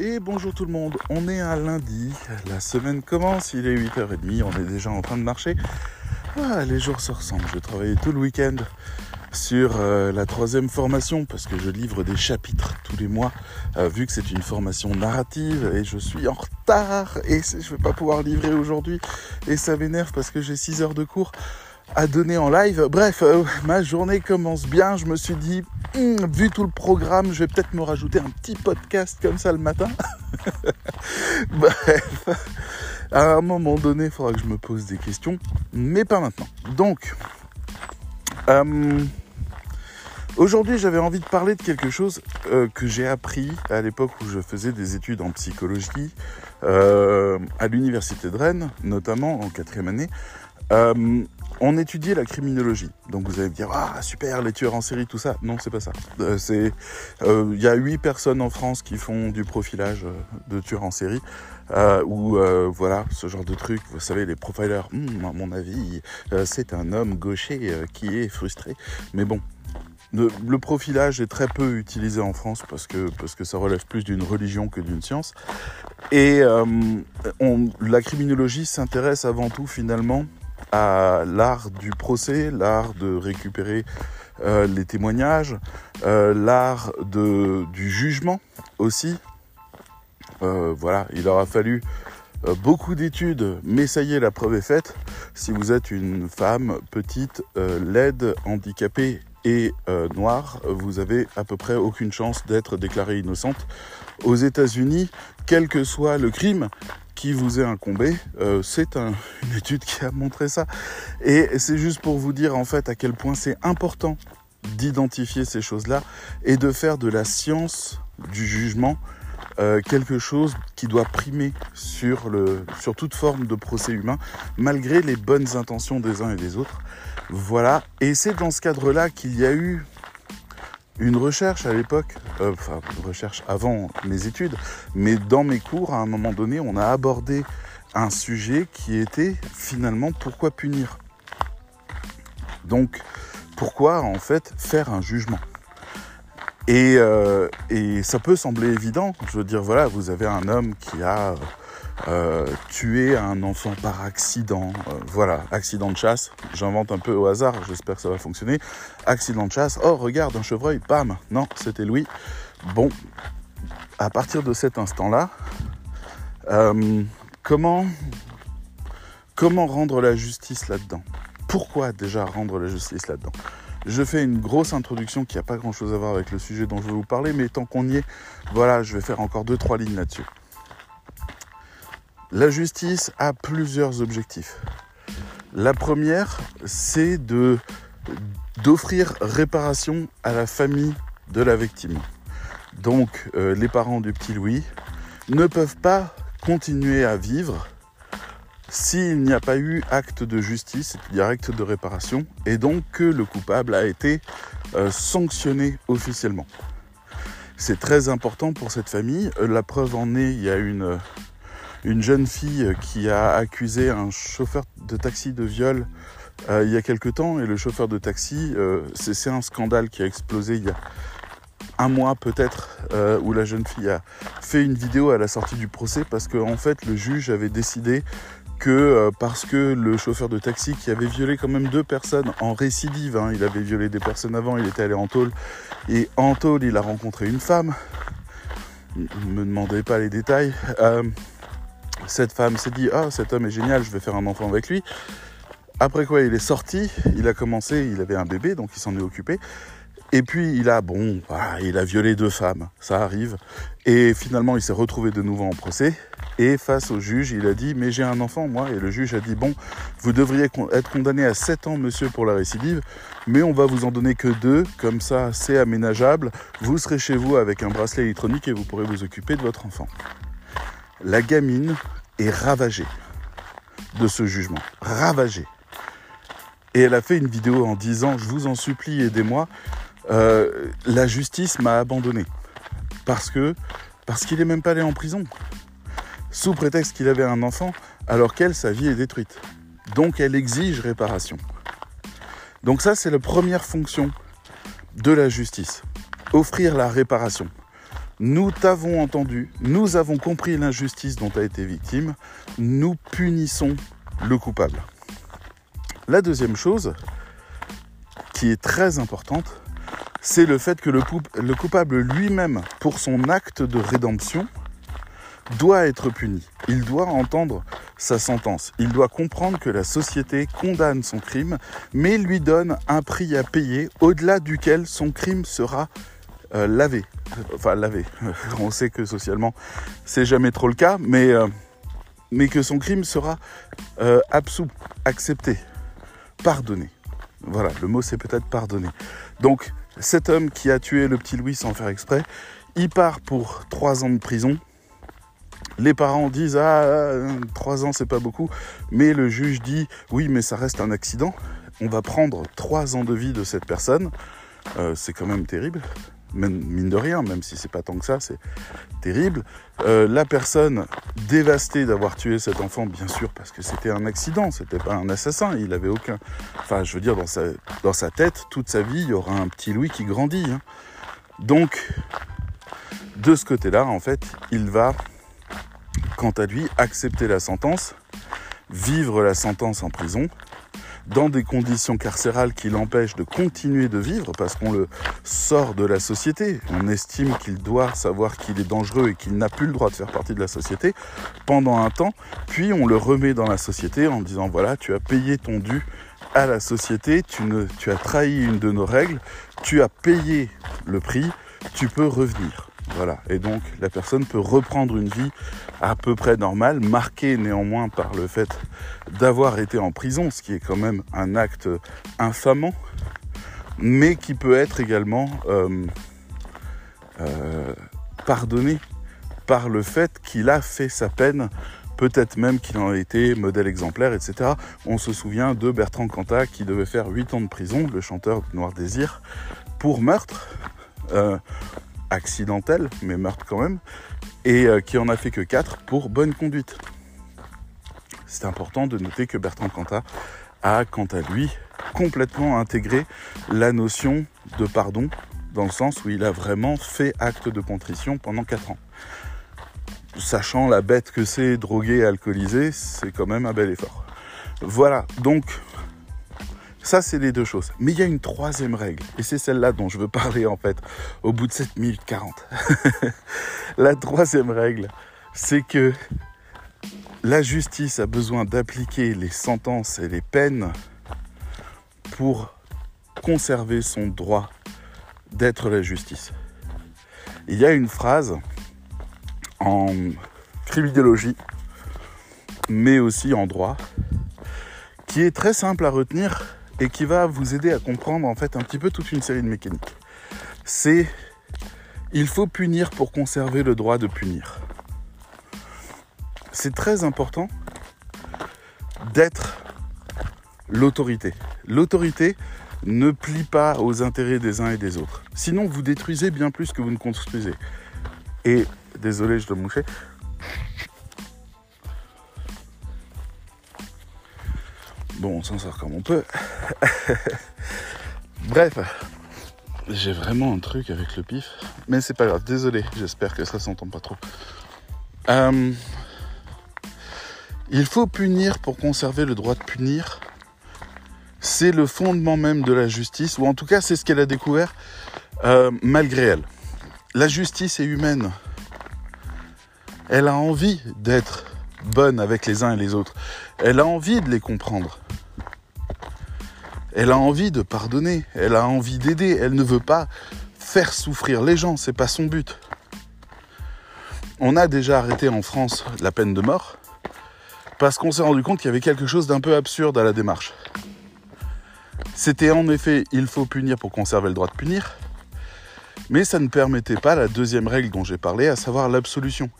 Et bonjour tout le monde, on est un lundi, la semaine commence, il est 8h30, on est déjà en train de marcher. Ah, les jours se ressemblent, je travaillais tout le week-end sur euh, la troisième formation parce que je livre des chapitres tous les mois euh, vu que c'est une formation narrative et je suis en retard et je vais pas pouvoir livrer aujourd'hui et ça m'énerve parce que j'ai 6 heures de cours à donner en live. Bref, euh, ma journée commence bien. Je me suis dit, hmm, vu tout le programme, je vais peut-être me rajouter un petit podcast comme ça le matin. Bref, à un moment donné, il faudra que je me pose des questions, mais pas maintenant. Donc, euh, aujourd'hui, j'avais envie de parler de quelque chose euh, que j'ai appris à l'époque où je faisais des études en psychologie à l'université de Rennes, notamment en quatrième année on étudiait la criminologie. Donc vous allez me dire, ah super, les tueurs en série, tout ça. Non, c'est pas ça. Euh, euh, il y a huit personnes en France qui font du profilage euh, de tueurs en série. ou voilà, ce genre de truc. Vous savez, les profilers, hmm, à mon avis, c'est un homme gaucher qui est frustré. Mais bon, le, profilage est très peu utilisé en France parce que, parce que ça relève plus d'une religion que d'une science. Et la criminologie s'intéresse avant tout finalement à l'art du procès, l'art de récupérer euh, les témoignages, euh, l'art du jugement aussi. Euh, voilà, il aura fallu beaucoup d'études, mais ça y est, la preuve est faite. Si vous êtes une femme petite, laide, handicapée et noire, vous avez à peu près aucune chance d'être déclarée innocente. Aux États-Unis, quel que soit le crime, qui vous est incombé. Euh, c'est une étude qui a montré ça. Et c'est juste pour vous dire en fait à quel point c'est important d'identifier ces choses-là et de faire de la science du jugement euh, quelque chose qui doit primer sur, le, sur toute forme de procès humain, malgré les bonnes intentions des uns et des autres. Voilà. Et c'est dans ce cadre-là qu'il y a eu une recherche à l'époque, euh, enfin recherche avant mes études, mais dans mes cours, à un moment donné, on a abordé un sujet qui était finalement pourquoi punir? Donc pourquoi en fait faire un jugement? Et, euh, et ça peut sembler évident, je veux dire voilà, vous avez un homme qui a euh, tuer un enfant par accident. Euh, voilà, accident de chasse. J'invente un peu au hasard, j'espère que ça va fonctionner. Accident de chasse. Oh, regarde, un chevreuil, bam Non, c'était Louis. Bon, à partir de cet instant-là, comment, comment rendre la justice là-dedans? Pourquoi déjà rendre la justice là-dedans? Je fais une grosse introduction qui n'a pas grand chose à voir avec le sujet dont je vais vous parler, mais tant qu'on y est, voilà, je vais faire encore deux, trois lignes là-dessus. La justice a plusieurs objectifs. La première, c'est d'offrir réparation à la famille de la victime. Donc euh, les parents du petit Louis ne peuvent pas continuer à vivre s'il n'y a pas eu acte de justice, c'est-à-dire acte de réparation, et donc que le coupable a été euh, sanctionné officiellement. C'est très important pour cette famille. Euh, la preuve en est, il y a une une jeune fille qui a accusé un chauffeur de taxi de viol euh, il y a quelque temps et le chauffeur de taxi, euh, c'est un scandale qui a explosé il y a un mois peut-être euh, où la jeune fille a fait une vidéo à la sortie du procès parce qu'en en fait le juge avait décidé que parce que le chauffeur de taxi qui avait violé quand même deux personnes en récidive, hein, il avait violé des personnes avant, il était allé en tôle et en tôle il a rencontré une femme. Ne me demandez pas les détails cette femme s'est dit Ah, cet homme est génial, je vais faire un enfant avec lui. Après quoi, il est sorti, il a commencé, il avait un bébé, donc il s'en est occupé. Et puis il a, bon, il a violé deux femmes, ça arrive. Et finalement, il s'est retrouvé de nouveau en procès. Et face au juge, il a dit, mais j'ai un enfant, moi. Et le juge a dit, bon, vous devriez être condamné à 7 ans, monsieur, pour la récidive, mais on va vous en donner que deux, comme ça, c'est aménageable. Vous serez chez vous avec un bracelet électronique et vous pourrez vous occuper de votre enfant. La gamine est ravagée de ce jugement. Ravagée. Et elle a fait une vidéo en disant, je vous en supplie, aidez-moi. Euh, la justice m'a abandonné. Parce que parce qu'il n'est même pas allé en prison. Sous prétexte qu'il avait un enfant, alors qu'elle, sa vie est détruite. Donc elle exige réparation. Donc ça, c'est la première fonction de la justice. Offrir la réparation. nous t'avons entendu, nous avons compris l'injustice dont tu as été victime, nous punissons le coupable. La deuxième chose, qui est très importante, c'est le fait que le, le coupable lui-même, pour son acte de rédemption, doit être puni. Il doit entendre sa sentence. Il doit comprendre que la société condamne son crime, mais lui donne un prix à payer au-delà duquel son crime sera euh, lavé. Enfin, lavé. On sait que socialement, c'est jamais trop le cas, mais, euh, que son crime sera euh, accepté, pardonné. Voilà, le mot c'est peut-être pardonné. Donc, cet homme qui a tué le petit Louis sans faire exprès, il part pour trois ans de prison les parents disent ah trois ans c'est pas beaucoup, mais le juge dit oui mais ça reste un accident. On va prendre trois ans de vie de cette personne. Euh, c'est quand même terrible, mine de rien, même si c'est pas tant que ça, c'est terrible. Euh, la personne dévastée d'avoir tué cet enfant, bien sûr, parce que c'était un accident, c'était pas un assassin, il avait aucun. Enfin, je veux dire, dans sa, dans sa tête, toute sa vie, il y aura un petit Louis qui grandit. Hein. Donc, de ce côté-là, en fait, il va quant à lui, accepter la sentence, vivre la sentence en prison, dans des conditions carcérales qui l'empêchent de continuer de vivre parce qu'on le sort de la société. On estime qu'il doit savoir qu'il est dangereux et qu'il n'a plus le droit de faire partie de la société pendant un temps, puis on le remet dans la société en disant voilà, tu as payé ton dû à la société, tu, as trahi une de nos règles, tu as payé le prix, tu peux revenir. Voilà. Et donc la personne peut reprendre une vie à peu près normale, marquée néanmoins par le fait d'avoir été en prison, ce qui est quand même un acte infamant, mais qui peut être également euh, euh, pardonné par le fait qu'il a fait sa peine, peut-être même qu'il en a été modèle exemplaire, etc. On se souvient de Bertrand Cantat qui devait faire 8 ans de prison, le chanteur Noir Désir, pour meurtre. Euh, accidentel, mais meurtre quand même, et euh, qui en a fait que 4 pour bonne conduite. C'est important de noter que Bertrand Cantat a, quant à lui, complètement intégré la notion de pardon, dans le sens où il a vraiment fait acte de contrition pendant 4 ans. Sachant la bête que c'est, drogué, alcoolisé, c'est quand même un bel effort. Voilà, donc ça, c'est les deux choses. Mais il y a une troisième règle, et c'est celle-là dont je veux parler en fait, au bout de 7 minutes 40. la troisième règle, c'est que la justice a besoin d'appliquer les sentences et les peines pour conserver son droit d'être la justice. Il y a une phrase en criminologie, mais aussi en droit, qui est très simple à retenir et qui va vous aider à comprendre en fait un petit peu toute une série de mécaniques. C'est il faut punir pour conserver le droit de punir. C'est très important d'être l'autorité. L'autorité ne plie pas aux intérêts des uns et des autres. Sinon, vous détruisez bien plus que vous ne construisez. Et, désolé, je dois moucher, Bon, on s'en sort comme on peut. Bref, j'ai vraiment un truc avec le pif, mais c'est pas grave. Désolé, j'espère que ça s'entend pas trop. Euh, il faut punir pour conserver le droit de punir. C'est le fondement même de la justice, ou en tout cas c'est ce qu'elle a découvert euh, malgré elle. La justice est humaine. Elle a envie d'être bonne avec les uns et les autres. Elle a envie de les comprendre. Elle a envie de pardonner, elle a envie d'aider, elle ne veut pas faire souffrir les gens, c'est pas son but. On a déjà arrêté en France la peine de mort parce qu'on s'est rendu compte qu'il y avait quelque chose d'un peu absurde à la démarche. C'était en effet il faut punir pour conserver le droit de punir, mais ça ne permettait pas la deuxième règle dont j'ai parlé, à savoir l'absolution.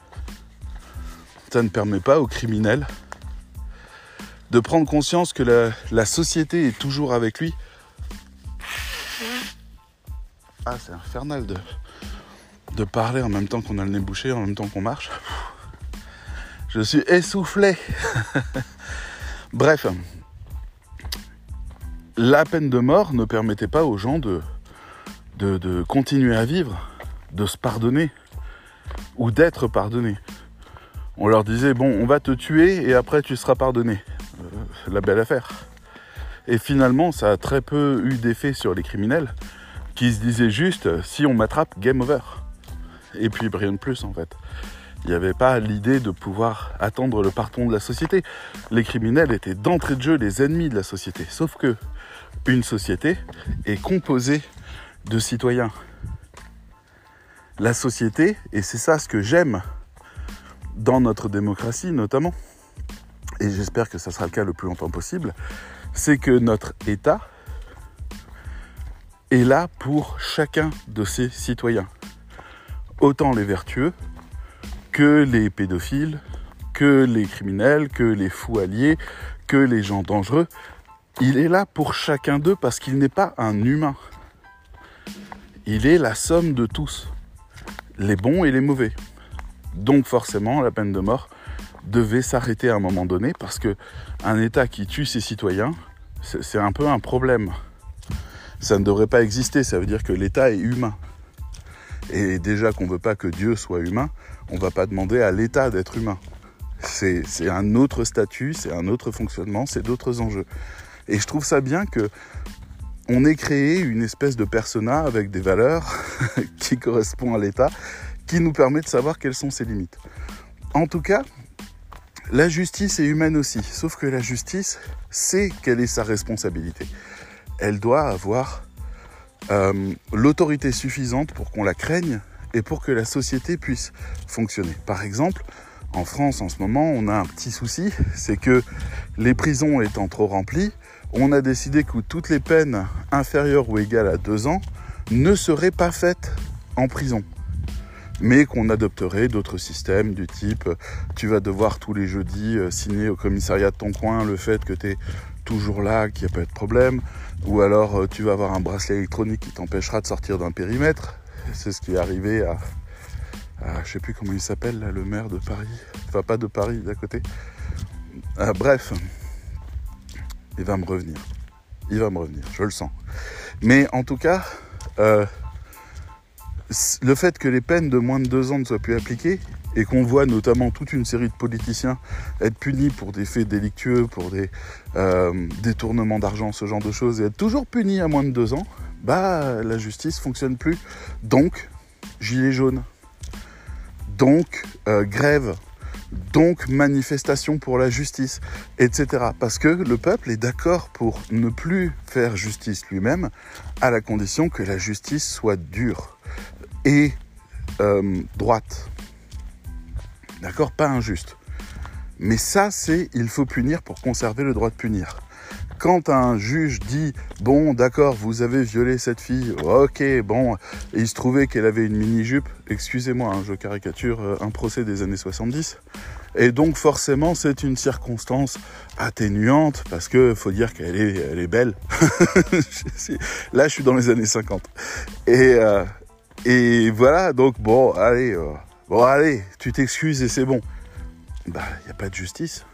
Ça ne permet pas aux criminels de prendre conscience que la, société est toujours avec lui. Ah, c'est infernal de, parler en même temps qu'on a le nez bouché, en même temps qu'on marche. Je suis essoufflé. Bref, la peine de mort ne permettait pas aux gens de, de, continuer à vivre, de se pardonner, ou d'être pardonné. On leur disait, bon, on va te tuer et après tu seras pardonné. Euh, la belle affaire. Et finalement, ça a très peu eu d'effet sur les criminels qui se disaient juste, si on m'attrape, game over. Et puis rien de plus en fait. Il n'y avait pas l'idée de pouvoir attendre le pardon de la société. Les criminels étaient d'entrée de jeu les ennemis de la société. Sauf que une société est composée de citoyens. La société, et c'est ça ce que j'aime dans notre démocratie notamment, et j'espère que ça sera le cas le plus longtemps possible, c'est que notre État est là pour chacun de ses citoyens. Autant les vertueux que les pédophiles, que les criminels, que les fous alliés, que les gens dangereux. Il est là pour chacun d'eux parce qu'il n'est pas un humain. Il est la somme de tous, les bons et les mauvais. Donc forcément, la peine de mort devait s'arrêter à un moment donné parce que un État qui tue ses citoyens, c'est un peu un problème. Ça ne devrait pas exister, ça veut dire que l'État est humain. Et déjà qu'on ne veut pas que Dieu soit humain, on ne va pas demander à l'État d'être humain. C'est un autre statut, c'est un autre fonctionnement, c'est d'autres enjeux. Et je trouve ça bien que on ait créé une espèce de persona avec des valeurs qui correspondent à l'État, qui nous permet de savoir quelles sont ses limites. En tout cas, la justice est humaine aussi, sauf que la justice sait quelle est sa responsabilité. Elle doit avoir euh, l'autorité suffisante pour qu'on la craigne et pour que la société puisse fonctionner. Par exemple, en France en ce moment, on a un petit souci, c'est que les prisons étant trop remplies, on a décidé que toutes les peines inférieures ou égales à deux ans ne seraient pas faites en prison mais qu'on adopterait d'autres systèmes du type tu vas devoir tous les jeudis euh, signer au commissariat de ton coin le fait que tu es toujours là, qu'il n'y a pas de problème, ou alors euh, tu vas avoir un bracelet électronique qui t'empêchera de sortir d'un périmètre. C'est ce qui est arrivé à, à je sais plus comment il s'appelle, le maire de Paris, enfin pas de Paris, d'à côté. Euh, bref, il va me revenir. Il va me revenir, je le sens. Mais en tout cas, le fait que les peines de moins de deux ans ne soient plus appliquées et qu'on voit notamment toute une série de politiciens être punis pour des faits délictueux, pour des euh, détournements d'argent, ce genre de choses, et être toujours punis à moins de deux ans, bah la justice fonctionne plus. Donc, gilet jaune. Donc, euh, grève. Donc, manifestation pour la justice, etc. Parce que le peuple est d'accord pour ne plus faire justice lui-même, à la condition que la justice soit dure et euh, droite. D'accord? Pas injuste. Mais ça, c'est il faut punir pour conserver le droit de punir. Quand un juge dit bon, d'accord, vous avez violé cette fille, ok, bon, il se trouvait qu'elle avait une mini-jupe, excusez-moi, hein, je caricature euh, un procès des années 70, et donc forcément c'est une circonstance atténuante parce que faut dire qu'elle est, elle est belle. Là, je suis dans les années 50. Et, euh, et voilà, donc bon, allez, euh, bon, allez, tu t'excuses et c'est bon. Bah, il n'y a pas de justice.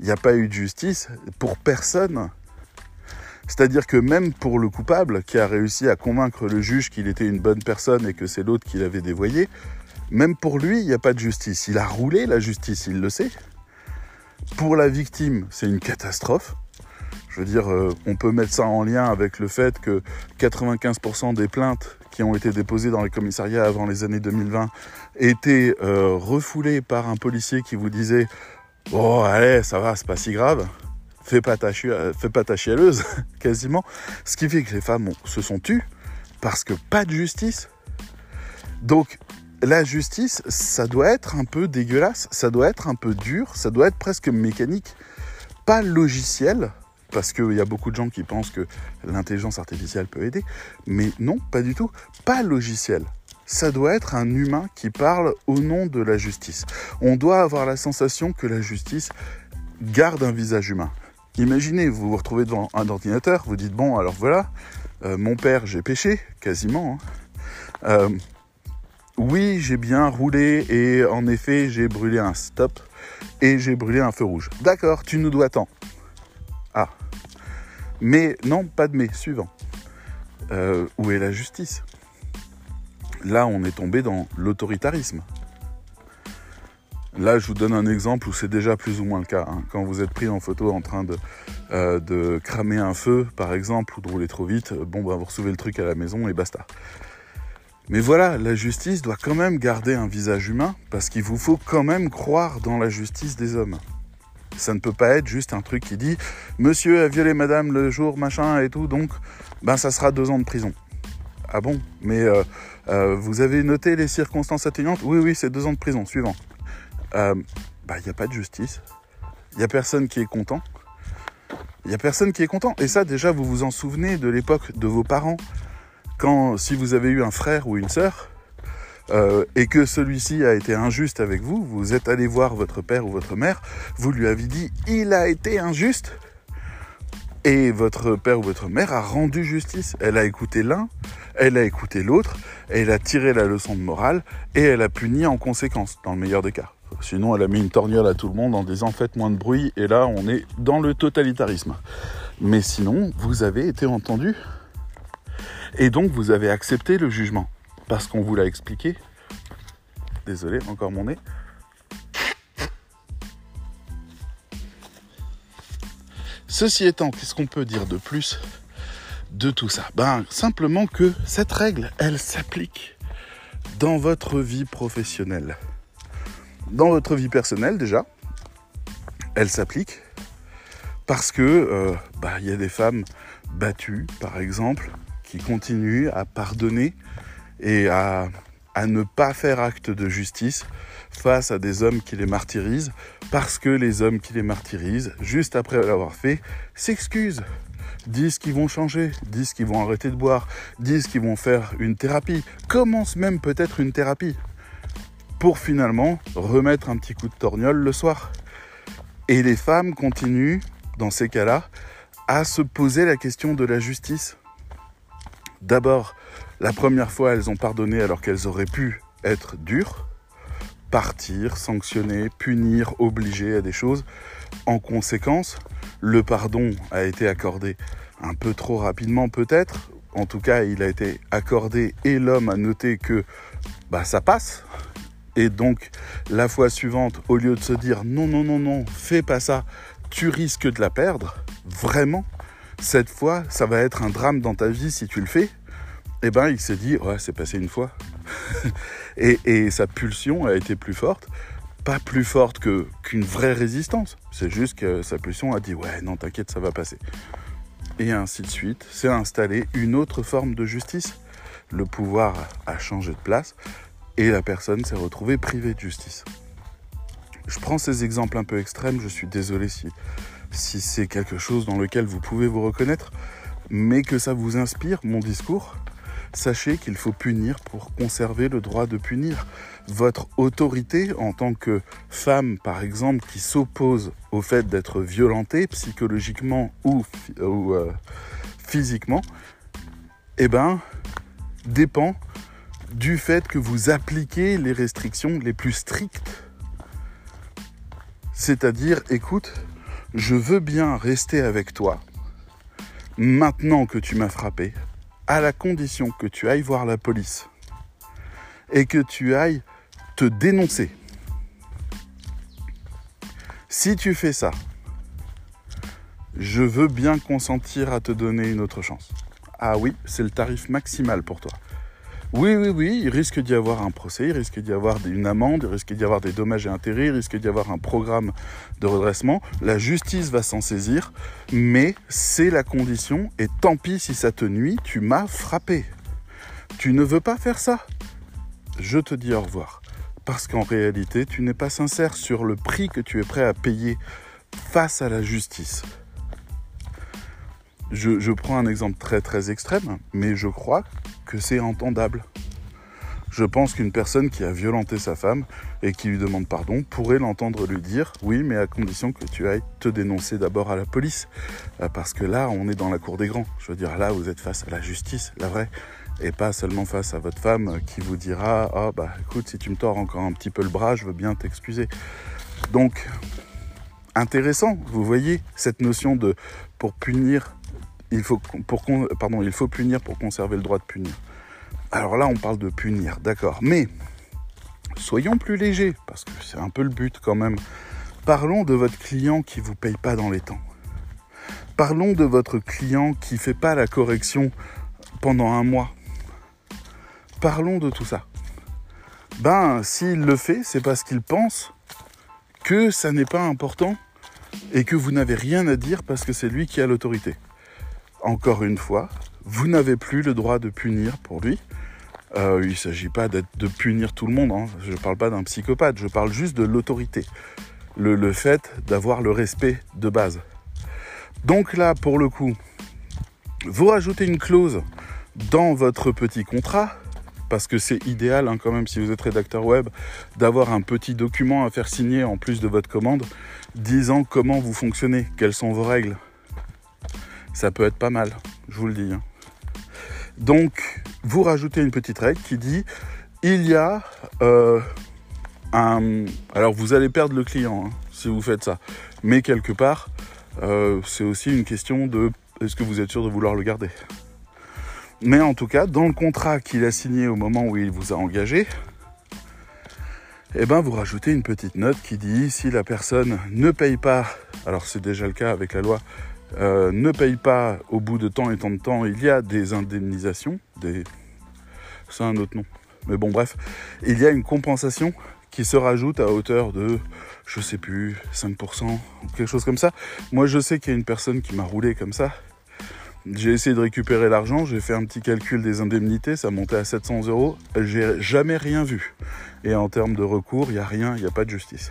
Il n'y a pas eu de justice pour personne. C'est-à-dire que même pour le coupable qui a réussi à convaincre le juge qu'il était une bonne personne et que c'est l'autre qui l'avait dévoyé, même pour lui, il n'y a pas de justice. Il a roulé la justice, il le sait. Pour la victime, c'est une catastrophe. Je veux dire, euh, on peut mettre ça en lien avec le fait que 95% des plaintes qui ont été déposées dans les commissariats avant les années 2020 étaient euh, refoulées par un policier qui vous disait oh, allez, ça va, c'est pas si grave, fais pas ta, fais pas quasiment. Ce qui fait que les femmes se sont tues parce que pas de justice. Donc, la justice, ça doit être un peu dégueulasse, ça doit être un peu dur, ça doit être presque mécanique, pas logiciel, parce qu'il y a beaucoup de gens qui pensent que l'intelligence artificielle peut aider. Mais non, pas du tout. Pas logiciel. Ça doit être un humain qui parle au nom de la justice. On doit avoir la sensation que la justice garde un visage humain. Imaginez, vous vous retrouvez devant un ordinateur, vous dites, bon, alors voilà, euh, mon père, j'ai péché, quasiment. Hein. Euh, oui, j'ai bien roulé et en effet, j'ai brûlé un stop et j'ai brûlé un feu rouge. D'accord, tu nous dois tant. Ah, mais non, pas de mais, suivant. Euh, où est la justice? Là, on est tombé dans l'autoritarisme. Là, je vous donne un exemple où c'est déjà plus ou moins le cas. Hein. Quand vous êtes pris en photo en train de, euh, de cramer un feu, par exemple, ou de rouler trop vite, bon, bah, vous recevez le truc à la maison et basta. Mais voilà, la justice doit quand même garder un visage humain, parce qu'il vous faut quand même croire dans la justice des hommes. Ça ne peut pas être juste un truc qui dit Monsieur a violé madame le jour, machin et tout, donc ben ça sera deux ans de prison. Ah bon? Mais euh, euh, vous avez noté les circonstances atténuantes? Oui, oui, c'est deux ans de prison. Suivant. Euh, bah, il n'y a pas de justice. Il n'y a personne qui est content. Il n'y a personne qui est content. Et ça, déjà, vous vous en souvenez de l'époque de vos parents? Quand, si vous avez eu un frère ou une sœur, euh, et que celui-ci a été injuste avec vous, vous êtes allé voir votre père ou votre mère, vous lui avez dit il a été injuste, et votre père ou votre mère a rendu justice. Elle a écouté l'un, elle a écouté l'autre, elle a tiré la leçon de morale et elle a puni en conséquence, dans le meilleur des cas. Sinon, elle a mis une torgnole à tout le monde en disant faites moins de bruit, et là, on est dans le totalitarisme. Mais sinon, vous avez été entendu. Et donc, vous avez accepté le jugement. Parce qu'on vous l'a expliqué. Désolé, encore mon nez. Ceci étant, qu'est-ce qu'on peut dire de plus de tout ça? Ben, simplement que cette règle, elle s'applique dans votre vie professionnelle dans votre vie personnelle déjà, elle s'applique parce que euh, bah, y a des femmes battues, par exemple, qui continuent à pardonner et à, ne pas faire acte de justice face à des hommes qui les martyrisent, parce que les hommes qui les martyrisent, juste après l'avoir fait, s'excusent, disent qu'ils vont changer, disent qu'ils vont arrêter de boire, disent qu'ils vont faire une thérapie, commencent même peut-être une thérapie pour finalement remettre un petit coup de torgnole le soir. Et les femmes continuent, dans ces cas-là, à se poser la question de la justice. D'abord, la première fois, elles ont pardonné alors qu'elles auraient pu être dures, partir, sanctionner, punir, obliger à des choses. En conséquence, le pardon a été accordé un peu trop rapidement peut-être. En tout cas, il a été accordé et l'homme a noté que bah, ça passe, et donc, la fois suivante, au lieu de se dire non, non, non, non, fais pas ça, tu risques de la perdre, vraiment, cette fois, ça va être un drame dans ta vie si tu le fais, eh ben, il s'est dit, ouais, c'est passé une fois. et, et, sa pulsion a été plus forte, pas plus forte que, qu'une vraie résistance. C'est juste que sa pulsion a dit, ouais, non, t'inquiète, ça va passer. Et ainsi de suite, c'est installé une autre forme de justice. Le pouvoir a changé de place et la personne s'est retrouvée privée de justice. Je prends ces exemples un peu extrêmes, je suis désolé si, si c'est quelque chose dans lequel vous pouvez vous reconnaître, mais que ça vous inspire, mon discours, sachez qu'il faut punir pour conserver le droit de punir. Votre autorité en tant que femme, par exemple, qui s'oppose au fait d'être violentée psychologiquement ou, euh, physiquement, eh ben, dépend du fait que vous appliquez les restrictions les plus strictes. C'est-à-dire, écoute, je veux bien rester avec toi maintenant que tu m'as frappé, à la condition que tu ailles voir la police et que tu ailles te dénoncer. Si tu fais ça, je veux bien consentir à te donner une autre chance. Ah oui, c'est le tarif maximal pour toi. Oui, oui, oui, il risque d'y avoir un procès, il risque d'y avoir une amende, il risque d'y avoir des dommages et intérêts, il risque d'y avoir un programme de redressement. La justice va s'en saisir, mais c'est la condition, et tant pis si ça te nuit, tu m'as frappé. Tu ne veux pas faire ça Je te dis au revoir. Parce qu'en réalité, tu n'es pas sincère sur le prix que tu es prêt à payer face à la justice. Je, prends un exemple très très extrême, mais je crois c'est entendable. Je pense qu'une personne qui a violenté sa femme et qui lui demande pardon pourrait l'entendre lui dire oui, mais à condition que tu ailles te dénoncer d'abord à la police. Euh, parce que là, on est dans la cour des grands. Je veux dire, là, vous êtes face à la justice, la vraie. Et pas seulement face à votre femme qui vous dira Ah, bah écoute, si tu me tords encore un petit peu le bras, je veux bien t'excuser. Donc, intéressant, vous voyez, cette notion de pour punir il faut, pour, pardon, il faut punir pour conserver le droit de punir. Alors là, on parle de punir, d'accord. Mais soyons plus légers, parce que c'est un peu le but quand même. Parlons de votre client qui ne vous paye pas dans les temps. Parlons de votre client qui ne fait pas la correction pendant un mois. Parlons de tout ça. Ben, s'il le fait, c'est parce qu'il pense que ça n'est pas important et que vous n'avez rien à dire parce que c'est lui qui a l'autorité. Encore une fois, vous n'avez plus le droit de punir pour lui. Euh, il ne s'agit pas de punir tout le monde, hein. je ne parle pas d'un psychopathe, je parle juste de l'autorité. Le, fait d'avoir le respect de base. Donc là, pour le coup, vous rajoutez une clause dans votre petit contrat, parce que c'est idéal hein, quand même si vous êtes rédacteur web, d'avoir un petit document à faire signer en plus de votre commande, disant comment vous fonctionnez, quelles sont vos règles. Ça peut être pas mal, je vous le dis. Hein. Donc, vous rajoutez une petite règle qui dit il y a euh, un. Alors, vous allez perdre le client hein, si vous faites ça, mais quelque part, euh, c'est aussi une question de est-ce que vous êtes sûr de vouloir le garder? Mais en tout cas, dans le contrat qu'il a signé au moment où il vous a engagé, eh ben vous rajoutez une petite note qui dit si la personne ne paye pas, alors c'est déjà le cas avec la loi, euh, ne paye pas au bout de temps et tant de temps, il y a des indemnisations, des... c'est un autre nom. Mais bon bref, il y a une compensation qui se rajoute à hauteur de, je sais plus, 5%, quelque chose comme ça. Moi je sais qu'il y a une personne qui m'a roulé comme ça. J'ai essayé de récupérer l'argent, j'ai fait un petit calcul des indemnités, ça montait à 700 euros. J'ai jamais rien vu. Et en termes de recours, il n'y a rien, il n'y a pas de justice.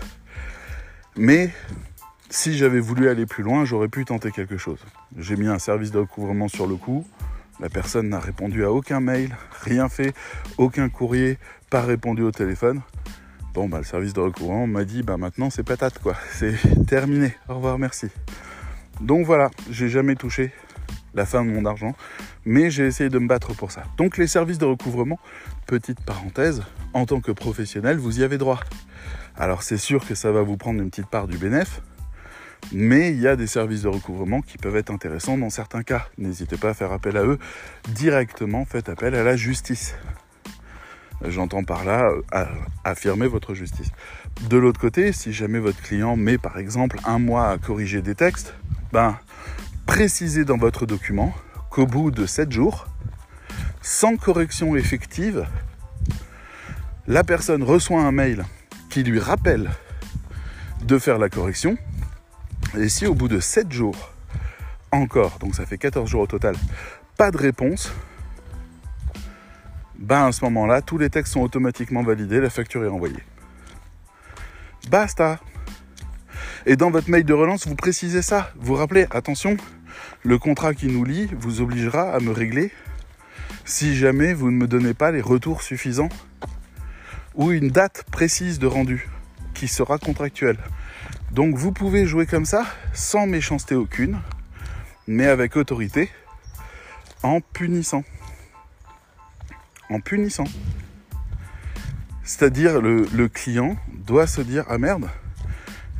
Mais si j'avais voulu aller plus loin, j'aurais pu tenter quelque chose. J'ai mis un service de recouvrement sur le coup. La personne n'a répondu à aucun mail, rien fait, aucun courrier, pas répondu au téléphone. Bon, bah, le service de recouvrement m'a dit, bah, maintenant c'est patate, quoi. C'est terminé. Au revoir, merci. Donc voilà, j'ai jamais touché la fin de mon argent, mais j'ai essayé de me battre pour ça. Donc les services de recouvrement, petite parenthèse, en tant que professionnel, vous y avez droit. Alors c'est sûr que ça va vous prendre une petite part du bénéfice, mais il y a des services de recouvrement qui peuvent être intéressants dans certains cas. N'hésitez pas à faire appel à eux directement, faites appel à la justice. J'entends par là euh, affirmer votre justice. De l'autre côté, si jamais votre client met par exemple un mois à corriger des textes, ben précisez dans votre document qu'au bout de 7 jours, sans correction effective, la personne reçoit un mail qui lui rappelle de faire la correction et si au bout de 7 jours, encore, donc ça fait 14 jours au total, pas de réponse, ben à ce moment-là, tous les textes sont automatiquement validés, la facture est envoyée. Basta Et dans votre mail de relance, vous précisez ça. Vous rappelez, attention, le contrat qui nous lie vous obligera à me régler si jamais vous ne me donnez pas les retours suffisants ou une date précise de rendu qui sera contractuelle. Donc vous pouvez jouer comme ça, sans méchanceté aucune, mais avec autorité, en punissant. En punissant. C'est-à-dire le, client doit se dire Ah merde,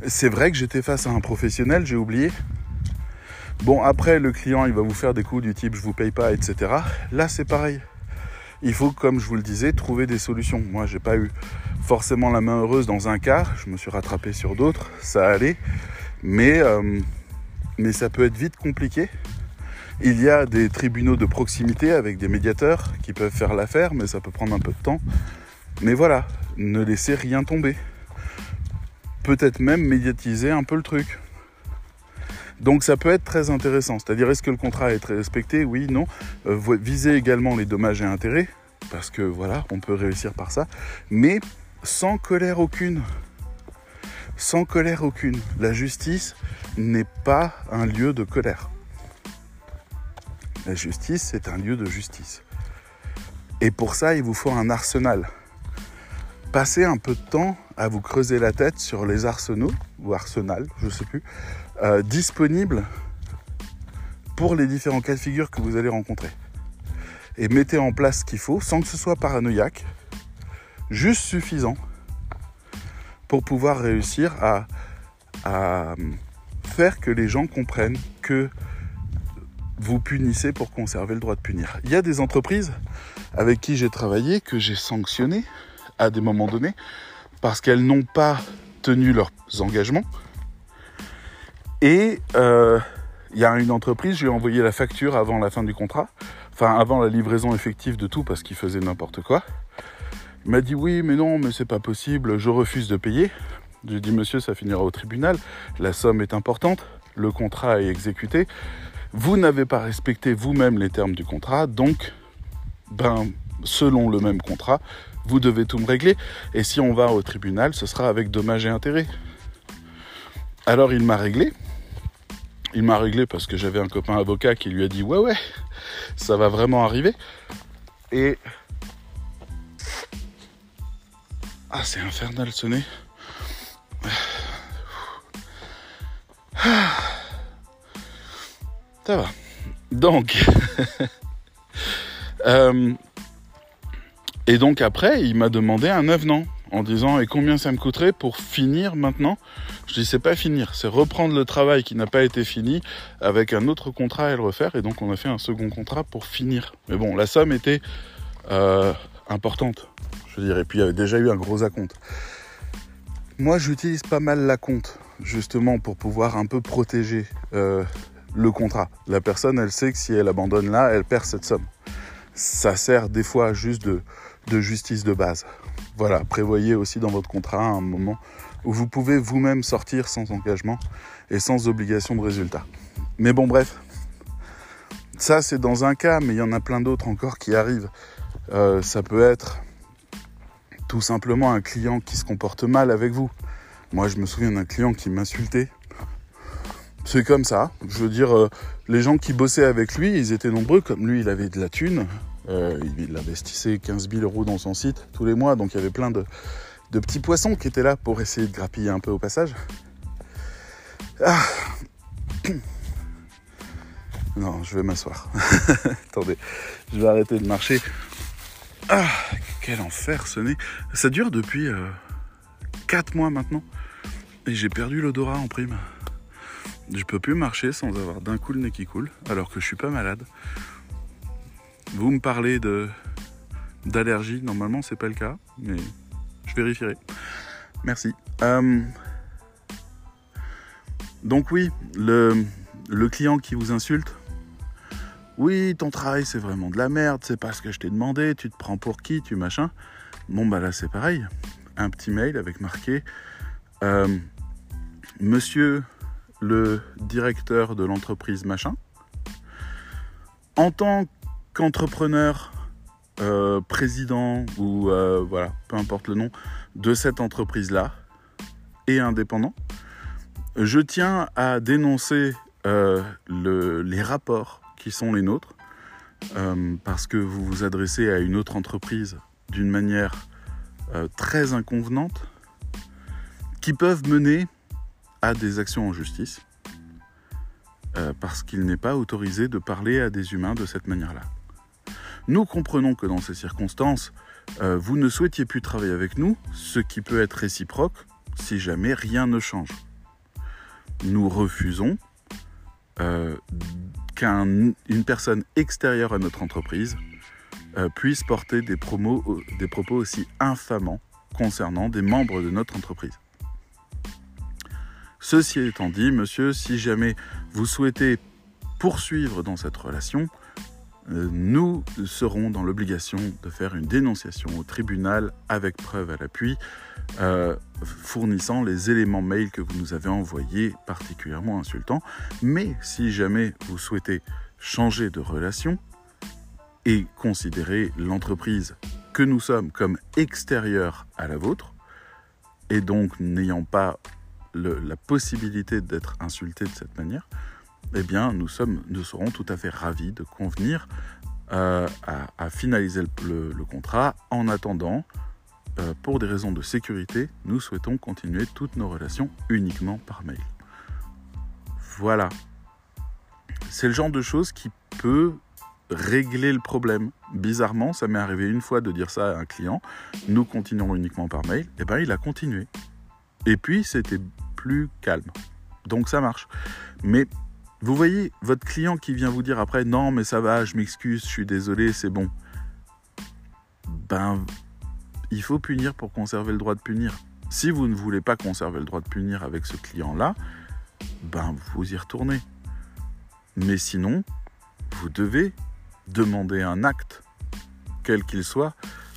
c'est vrai que j'étais face à un professionnel, j'ai oublié. Bon après le client il va vous faire des coups du type je vous paye pas, etc. Là c'est pareil. Il faut, comme je vous le disais, trouver des solutions. Moi j'ai pas eu forcément la main heureuse dans un cas, je me suis rattrapé sur d'autres, ça allait, mais, euh, mais ça peut être vite compliqué. Il y a des tribunaux de proximité avec des médiateurs qui peuvent faire l'affaire, mais ça peut prendre un peu de temps. Mais voilà, ne laissez rien tomber. Peut-être même médiatiser un peu le truc. Donc ça peut être très intéressant. C'est-à-dire, est-ce que le contrat est respecté? Oui, non. Euh, visez également les dommages et intérêts, parce que voilà, on peut réussir par ça. Mais sans colère aucune. Sans colère aucune. La justice n'est pas un lieu de colère. La justice, c'est un lieu de justice. Et pour ça, il vous faut un arsenal. Passez un peu de temps à vous creuser la tête sur les arsenaux, ou arsenal, je ne sais plus, euh, disponibles pour les différents cas de figure que vous allez rencontrer. Et mettez en place ce qu'il faut sans que ce soit paranoïaque, juste suffisant pour pouvoir réussir à, faire que les gens comprennent que vous punissez pour conserver le droit de punir. Il y a des entreprises avec qui j'ai travaillé que j'ai sanctionné à des moments donnés parce qu'elles n'ont pas tenu leurs engagements. Et euh, il y a une entreprise, j'ai envoyé la facture avant la fin du contrat, enfin avant la livraison effective de tout parce qu'il faisait n'importe quoi. Il m'a dit oui, mais non, mais c'est pas possible, je refuse de payer. J'ai dit monsieur, ça finira au tribunal, la somme est importante, le contrat est exécuté, vous n'avez pas respecté vous-même les termes du contrat, donc, ben, selon le même contrat, vous devez tout me régler, et si on va au tribunal, ce sera avec dommages et intérêts. Alors il m'a réglé, il m'a réglé parce que j'avais un copain avocat qui lui a dit ouais ouais, ça va vraiment arriver, et... Ah, c'est infernal ce nez. Ça va. Donc, euh, et donc après, il m'a demandé un avenant en disant et combien ça me coûterait pour finir maintenant? Je dis c'est pas finir, c'est reprendre le travail qui n'a pas été fini avec un autre contrat à le refaire et donc on a fait un second contrat pour finir. Mais bon, la somme était euh, importante, je dirais. Et puis il y avait déjà eu un gros acompte. Moi, j'utilise pas mal la compte justement pour pouvoir un peu protéger euh, le contrat. La personne, elle sait que si elle abandonne là, elle perd cette somme. Ça sert des fois juste de, de justice de base. Voilà, prévoyez aussi dans votre contrat un moment où vous pouvez vous-même sortir sans engagement et sans obligation de résultat. Mais bon, bref, ça c'est dans un cas, mais il y en a plein d'autres encore qui arrivent. Euh, ça peut être tout simplement un client qui se comporte mal avec vous. Moi, je me souviens d'un client qui m'insultait c'est comme ça. Je veux dire, euh, les gens qui bossaient avec lui, ils étaient nombreux. Comme lui, il avait de la thune. Euh, il investissait 15 000 euros dans son site tous les mois. Donc il y avait plein de, petits poissons qui étaient là pour essayer de grappiller un peu au passage. Ah. Non, je vais m'asseoir. Attendez, je vais arrêter de marcher. Ah, quel enfer ce nez. Ça dure depuis 4 euh, mois maintenant. Et j'ai perdu l'odorat en prime. Je peux plus marcher sans avoir d'un coup le nez qui coule, alors que je suis pas malade. Vous me parlez de d'allergie, normalement c'est pas le cas, mais je vérifierai. Merci. Euh, donc oui, le, le client qui vous insulte, oui, ton travail c'est vraiment de la merde, c'est pas ce que je t'ai demandé, tu te prends pour qui, tu machin. Bon bah là c'est pareil, un petit mail avec marqué euh, Monsieur le directeur de l'entreprise machin. En tant qu'entrepreneur, euh, président ou euh, voilà, peu importe le nom de cette entreprise-là et indépendant, je tiens à dénoncer les rapports qui sont les nôtres parce que vous vous adressez à une autre entreprise d'une manière très inconvenante qui peuvent mener des actions en justice, euh, parce qu'il n'est pas autorisé de parler à des humains de cette manière-là. Nous comprenons que dans ces circonstances, euh, vous ne souhaitiez plus travailler avec nous, ce qui peut être réciproque si jamais rien ne change. Nous refusons euh, qu'une personne extérieure à notre entreprise puisse porter des, promos, des propos aussi infamants concernant des membres de notre entreprise. Ceci étant dit, monsieur, si jamais vous souhaitez poursuivre dans cette relation, euh, nous serons dans l'obligation de faire une dénonciation au tribunal avec preuve à l'appui, euh, fournissant les éléments mail que vous nous avez envoyés particulièrement insultants. Mais si jamais vous souhaitez changer de relation et considérer l'entreprise que nous sommes comme extérieure à la vôtre, et donc n'ayant pas la possibilité d'être insulté de cette manière, eh bien, nous, serons tout à fait ravis de convenir euh, à, finaliser le, contrat. En attendant, euh, pour des raisons de sécurité, nous souhaitons continuer toutes nos relations uniquement par mail. Voilà. C'est le genre de choses qui peut régler le problème. Bizarrement, ça m'est arrivé une fois de dire ça à un client. Nous continuons uniquement par mail. Et eh bien, il a continué. Et puis, c'était plus calme. Donc ça marche. Mais Vous voyez votre client qui vient vous dire après non mais ça va, je m'excuse, je suis désolé, c'est bon. Ben il faut punir pour conserver le droit de punir. Si vous ne voulez pas conserver le droit de punir avec ce client-là, ben vous y retournez. Mais sinon, vous devez demander un acte, quel qu'il soit,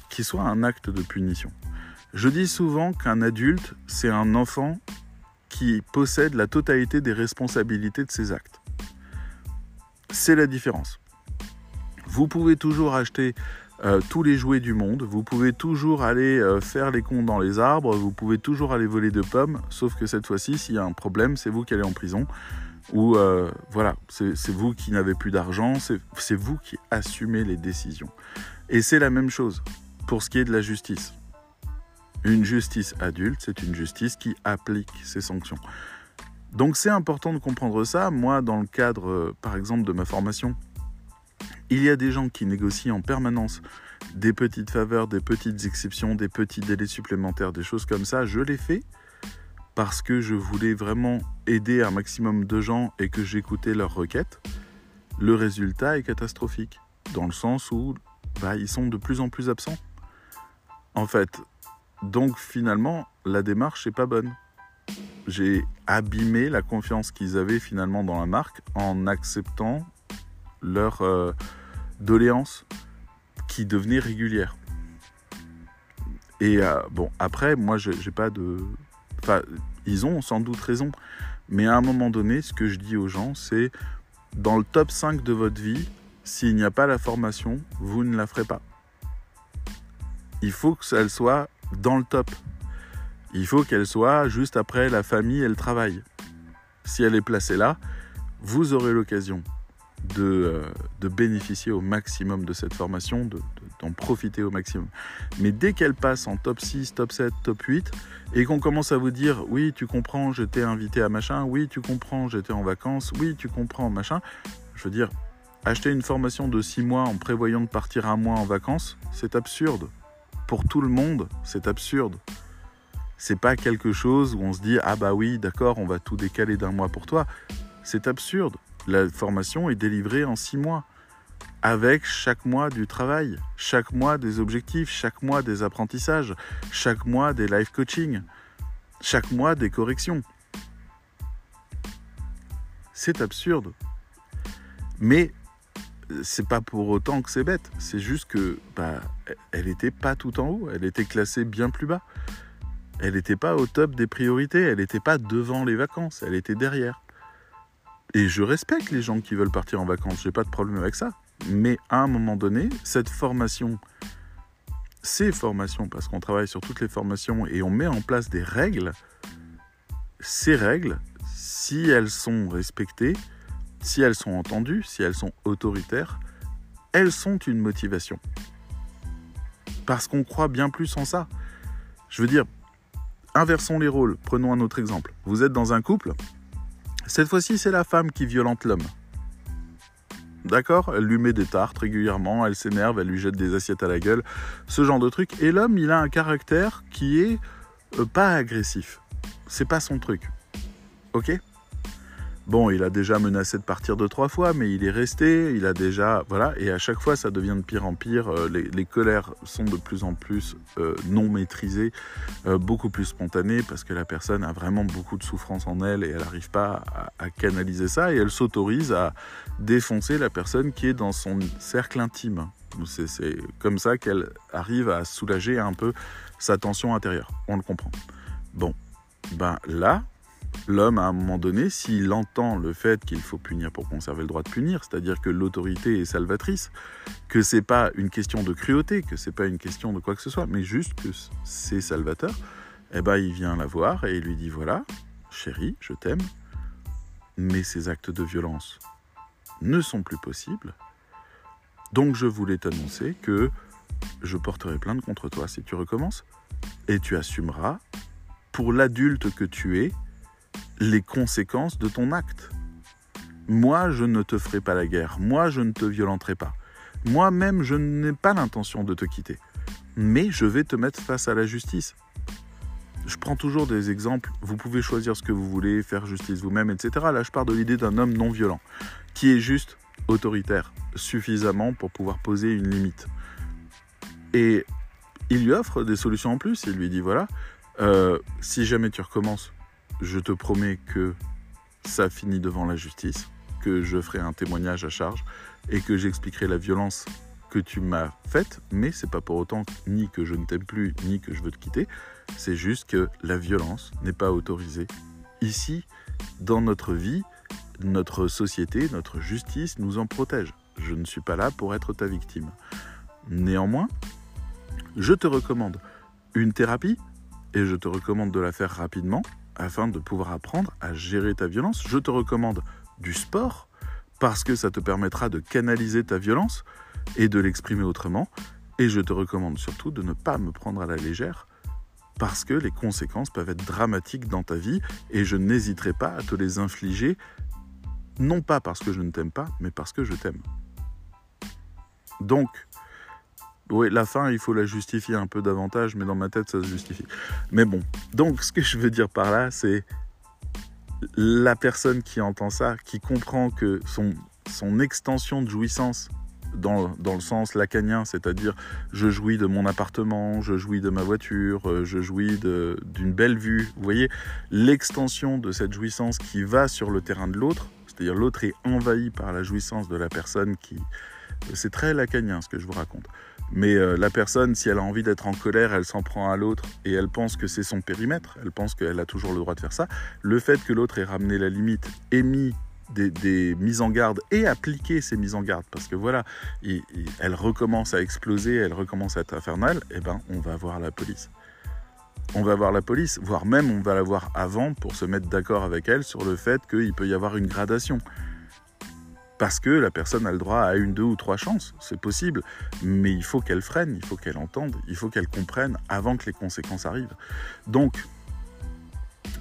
qui soit un acte de punition. Je dis souvent qu'un adulte, c'est un enfant qui possède la totalité des responsabilités de ses actes. C'est la différence. Vous pouvez toujours acheter euh, tous les jouets du monde, vous pouvez toujours aller euh, faire les cons dans les arbres, vous pouvez toujours aller voler de pommes, sauf que cette fois-ci, s'il y a un problème, c'est vous qui allez en prison. Ou euh, voilà, c'est vous qui n'avez plus d'argent, c'est vous qui assumez les décisions. Et c'est la même chose pour ce qui est de la justice. Une justice adulte, c'est une justice qui applique ses sanctions. Donc c'est important de comprendre ça. Moi, dans le cadre, par exemple, de ma formation, il y a des gens qui négocient en permanence des petites faveurs, des petites exceptions, des petits délais supplémentaires, des choses comme ça. Je l'ai fait parce que je voulais vraiment aider un maximum de gens et que j'écoutais leurs requêtes. Le résultat est catastrophique, dans le sens où bah, ils sont de plus en plus absents. En fait, donc finalement, la démarche n'est pas bonne. J'ai abîmé la confiance qu'ils avaient finalement dans la marque en acceptant leur euh, doléance qui devenait régulière. Et euh, bon, après, moi, j'ai pas de. Enfin, ils ont sans doute raison. Mais à un moment donné, ce que je dis aux gens, c'est dans le top 5 de votre vie, s'il n'y a pas la formation, vous ne la ferez pas. Il faut que elle soit dans le top. Il faut qu'elle soit juste après la famille et le travail. Si elle est placée là, vous aurez l'occasion de, euh, bénéficier au maximum de cette formation, d'en de, profiter au maximum. Mais dès qu'elle passe en top 6, top 7, top 8, et qu'on commence à vous dire oui, tu comprends, j'étais invité à machin, oui, tu comprends, j'étais en vacances, oui, tu comprends, machin, je veux dire, acheter une formation de 6 mois en prévoyant de partir un mois en vacances, c'est absurde. Pour tout le monde, c'est absurde. C'est pas quelque chose où on se dit ah bah oui, d'accord, on va tout décaler d'un mois pour toi. C'est absurde. La formation est délivrée en six mois, avec chaque mois du travail, chaque mois des objectifs, chaque mois des apprentissages, chaque mois des live coaching, chaque mois des corrections. C'est absurde. Mais c'est pas pour autant que c'est bête. C'est juste que bah, elle n'était pas tout en haut. Elle était classée bien plus bas. Elle n'était pas au top des priorités. Elle n'était pas devant les vacances. Elle était derrière. Et je respecte les gens qui veulent partir en vacances, j'ai pas de problème avec ça. Mais à un moment donné, cette formation, ces formations, parce qu'on travaille sur toutes les formations et on met en place des règles, ces règles, si elles sont respectées, si elles sont entendues, si elles sont autoritaires, elles sont une motivation. Parce qu'on croit bien plus en ça. Je veux dire, inversons les rôles. Prenons un autre exemple. Vous êtes dans un couple, cette fois-ci, c'est la femme qui violente l'homme. D'accord? Elle lui met des tartes régulièrement, elle s'énerve, elle lui jette des assiettes à la gueule, ce genre de truc. Et l'homme, il a un caractère qui est euh, pas agressif. C'est pas son truc. Ok? Bon, il a déjà menacé de partir deux, trois fois, mais il est resté, il a déjà... Voilà, et à chaque fois, ça devient de pire en pire. Euh, les, colères sont de plus en plus euh, non maîtrisées, euh, beaucoup plus spontanées, parce que la personne a vraiment beaucoup de souffrance en elle et elle n'arrive pas à, canaliser ça, et elle s'autorise à défoncer la personne qui est dans son cercle intime. C'est comme ça qu'elle arrive à soulager un peu sa tension intérieure. On le comprend. Bon, ben là, l'homme, à un moment donné, s'il entend le fait qu'il faut punir pour conserver le droit de punir, c'est-à-dire que l'autorité est salvatrice, que c'est pas une question de cruauté, que c'est pas une question de quoi que ce soit, mais juste que c'est salvateur, eh ben, il vient la voir et il lui dit voilà, chérie, je t'aime, mais ces actes de violence ne sont plus possibles. Donc je voulais t'annoncer que je porterai plainte contre toi si tu recommences et tu assumeras pour l'adulte que tu es les conséquences de ton acte. Moi, je ne te ferai pas la guerre. Moi, je ne te violenterai pas. Moi-même, je n'ai pas l'intention de te quitter. Mais je vais te mettre face à la justice. je prends toujours des exemples. Vous pouvez choisir ce que vous voulez, faire justice vous-même, etc. Là, je pars de l'idée d'un homme non violent, qui est juste autoritaire, suffisamment pour pouvoir poser une limite. Et il lui offre des solutions en plus. Il lui dit voilà, euh, si jamais tu recommences, je te promets que ça finit devant la justice, que je ferai un témoignage à charge et que j'expliquerai la violence que tu m'as faite, mais c'est pas pour autant ni que je ne t'aime plus, ni que je veux te quitter. C'est juste que la violence n'est pas autorisée. Ici, dans notre vie, notre société, notre justice nous en protège. Je ne suis pas là pour être ta victime. Néanmoins, je te recommande une thérapie et je te recommande de la faire rapidement afin de pouvoir apprendre à gérer ta violence. Je te recommande du sport parce que ça te permettra de canaliser ta violence et de l'exprimer autrement. Et je te recommande surtout de ne pas me prendre à la légère parce que les conséquences peuvent être dramatiques dans ta vie et je n'hésiterai pas à te les infliger, non pas parce que je ne t'aime pas, mais parce que je t'aime. Donc, oui, la fin, il faut la justifier un peu davantage, mais dans ma tête, ça se justifie. Mais bon, donc ce que je veux dire par là, c'est la personne qui entend ça, qui comprend que son, son extension de jouissance dans, dans, le sens lacanien, c'est-à-dire je jouis de mon appartement, je jouis de ma voiture, euh, je jouis d'une belle vue. Vous voyez, l'extension de cette jouissance qui va sur le terrain de l'autre, c'est-à-dire l'autre est envahi par la jouissance de la personne qui... C'est très lacanien ce que je vous raconte. Mais euh, la personne, si elle a envie d'être en colère, elle s'en prend à l'autre et elle pense que c'est son périmètre, elle pense qu'elle a toujours le droit de faire ça. Le fait que l'autre ait ramené la limite, émis des, mises en garde et appliqué ces mises en garde, parce que voilà, elle recommence à exploser, elle recommence à être infernale, eh ben on va voir la police. On va voir la police, voire même on va la voir avant pour se mettre d'accord avec elle sur le fait qu'il peut y avoir une gradation. Parce que la personne a le droit à une, deux ou trois chances, c'est possible, mais il faut qu'elle freine, il faut qu'elle entende, il faut qu'elle comprenne avant que les conséquences arrivent. Donc,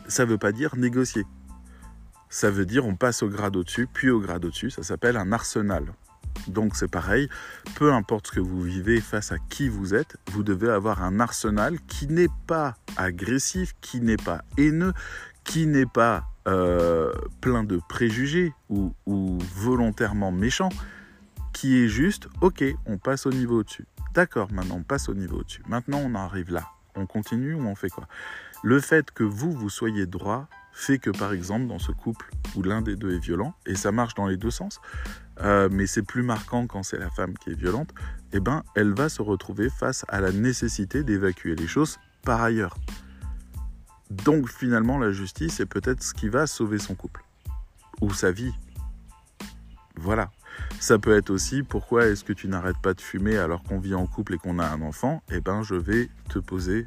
ça ne veut pas dire négocier. Ça veut dire on passe au grade au-dessus, puis au grade au-dessus, ça s'appelle un arsenal. Donc c'est pareil, peu importe ce que vous vivez face à qui vous êtes, vous devez avoir un arsenal qui n'est pas agressif, qui n'est pas haineux, qui n'est pas euh, plein de préjugés ou, volontairement méchant, qui est juste, ok, on passe au niveau au-dessus. D'accord, maintenant on passe au niveau au-dessus. Maintenant on arrive là. On continue ou on fait quoi? Le fait que vous, vous soyez droit fait que par exemple dans ce couple où l'un des deux est violent, et ça marche dans les deux sens, euh, mais c'est plus marquant quand c'est la femme qui est violente, eh ben elle va se retrouver face à la nécessité d'évacuer les choses par ailleurs. Donc finalement, la justice est peut-être ce qui va sauver son couple ou sa vie. Voilà. Ça peut être aussi pourquoi est-ce que tu n'arrêtes pas de fumer alors qu'on vit en couple et qu'on a un enfant? Eh ben, je vais te poser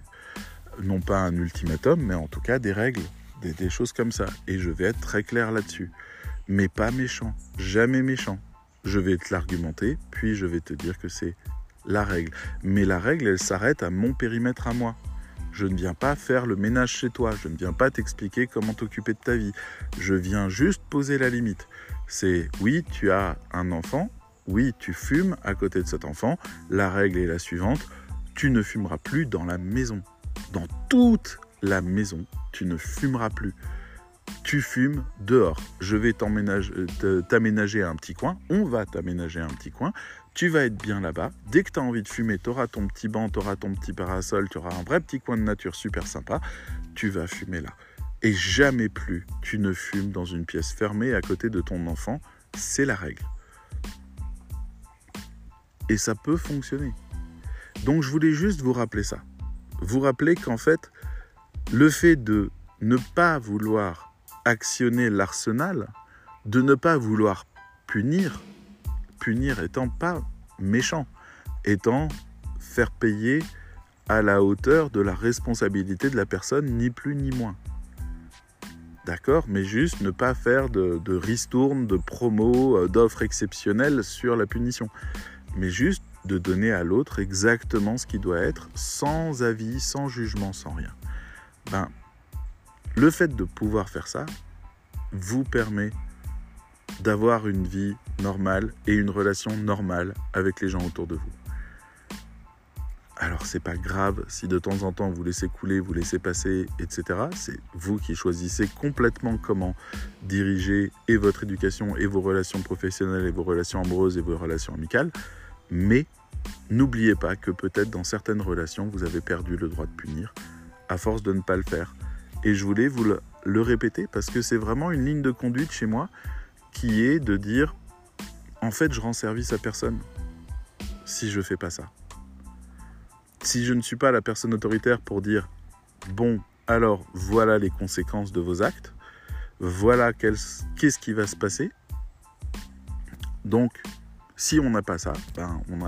non pas un ultimatum, mais en tout cas des règles, des, des choses comme ça. Et je vais être très clair là-dessus. Mais pas méchant, jamais méchant. Je vais te l'argumenter, puis je vais te dire que c'est la règle. Mais la règle, elle s'arrête à mon périmètre à moi. Je ne viens pas faire le ménage chez toi, je ne viens pas t'expliquer comment t'occuper de ta vie. Je viens juste poser la limite. C'est oui, tu as un enfant, oui, tu fumes à côté de cet enfant. La règle est la suivante, tu ne fumeras plus dans la maison. Dans toute la maison, tu ne fumeras plus. Tu fumes dehors. Je vais t'aménager un petit coin. On va t'aménager un petit coin tu vas être bien là-bas. Dès que tu as envie de fumer, tu auras ton petit banc, tu auras ton petit parasol, tu auras un vrai petit coin de nature super sympa. Tu vas fumer là. Et jamais plus tu ne fumes dans une pièce fermée à côté de ton enfant. C'est la règle. Et ça peut fonctionner. Donc je voulais juste vous rappeler ça. Vous rappeler qu'en fait, le fait de ne pas vouloir actionner l'arsenal, de ne pas vouloir punir, punir étant pas méchant, étant faire payer à la hauteur de la responsabilité de la personne, ni plus ni moins. D'accord? Mais juste ne pas faire de, de ristourne, de promo, euh, d'offres exceptionnelles sur la punition. Mais juste de donner à l'autre exactement ce qui doit être, sans avis, sans jugement, sans rien. Ben, le fait de pouvoir faire ça vous permet d'avoir une vie normale et une relation normale avec les gens autour de vous. Alors c'est pas grave si de temps en temps vous laissez couler, vous laissez passer, etc. C'est vous qui choisissez complètement comment diriger et votre éducation et vos relations professionnelles et vos relations amoureuses et vos relations amicales. Mais n'oubliez pas que peut-être dans certaines relations vous avez perdu le droit de punir à force de ne pas le faire. Et je voulais vous le, le répéter parce que c'est vraiment une ligne de conduite chez moi qui est de dire en fait je rends service à personne si je fais pas ça si je ne suis pas la personne autoritaire pour dire bon, alors voilà les conséquences de vos actes, voilà qu'est-ce qui va se passer. Donc, si on n'a pas ça, ben on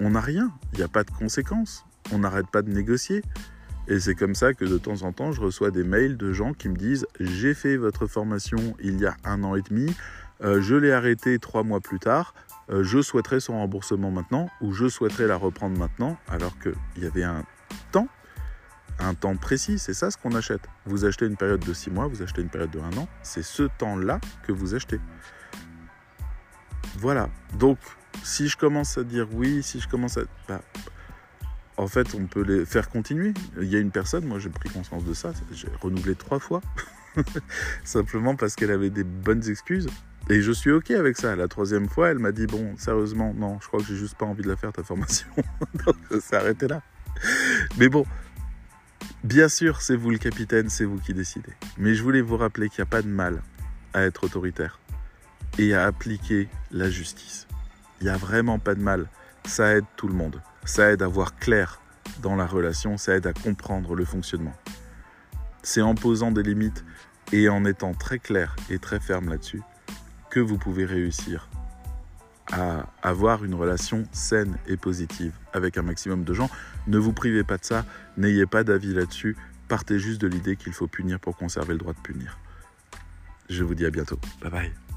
on n'a rien. Il n'y a pas de conséquences. On n'arrête pas de négocier. Et c'est comme ça que de temps en temps, je reçois des mails de gens qui me disent j'ai fait votre formation il y a un an et demi, euh, je l'ai arrêté trois mois plus tard. Euh, je souhaiterais son remboursement maintenant ou je souhaiterais la reprendre maintenant, alors qu'il y avait un temps, un temps précis, c'est ça ce qu'on achète. Vous achetez une période de 6 mois, vous achetez une période de 1 an, c'est ce temps-là que vous achetez. Voilà, donc si je commence à dire oui, si je commence à... Bah, en fait, on peut les faire continuer. Il y a une personne, moi j'ai pris conscience de ça, j'ai renouvelé trois fois, simplement parce qu'elle avait des bonnes excuses. Et je suis OK avec ça. La troisième fois, elle m'a dit Bon, sérieusement, non, je crois que j'ai juste pas envie de la faire ta formation. Donc, ça s'est arrêté là. Mais bon, bien sûr, c'est vous le capitaine, c'est vous qui décidez. Mais je voulais vous rappeler qu'il n'y a pas de mal à être autoritaire et à appliquer la justice. Il n'y a vraiment pas de mal. Ça aide tout le monde. Ça aide à voir clair dans la relation, ça aide à comprendre le fonctionnement. C'est en posant des limites et en étant très clair et très ferme là-dessus que vous pouvez réussir à avoir une relation saine et positive avec un maximum de gens. Ne vous privez pas de ça, n'ayez pas d'avis là-dessus, partez juste de l'idée qu'il faut punir pour conserver le droit de punir. Je vous dis à bientôt. Bye bye.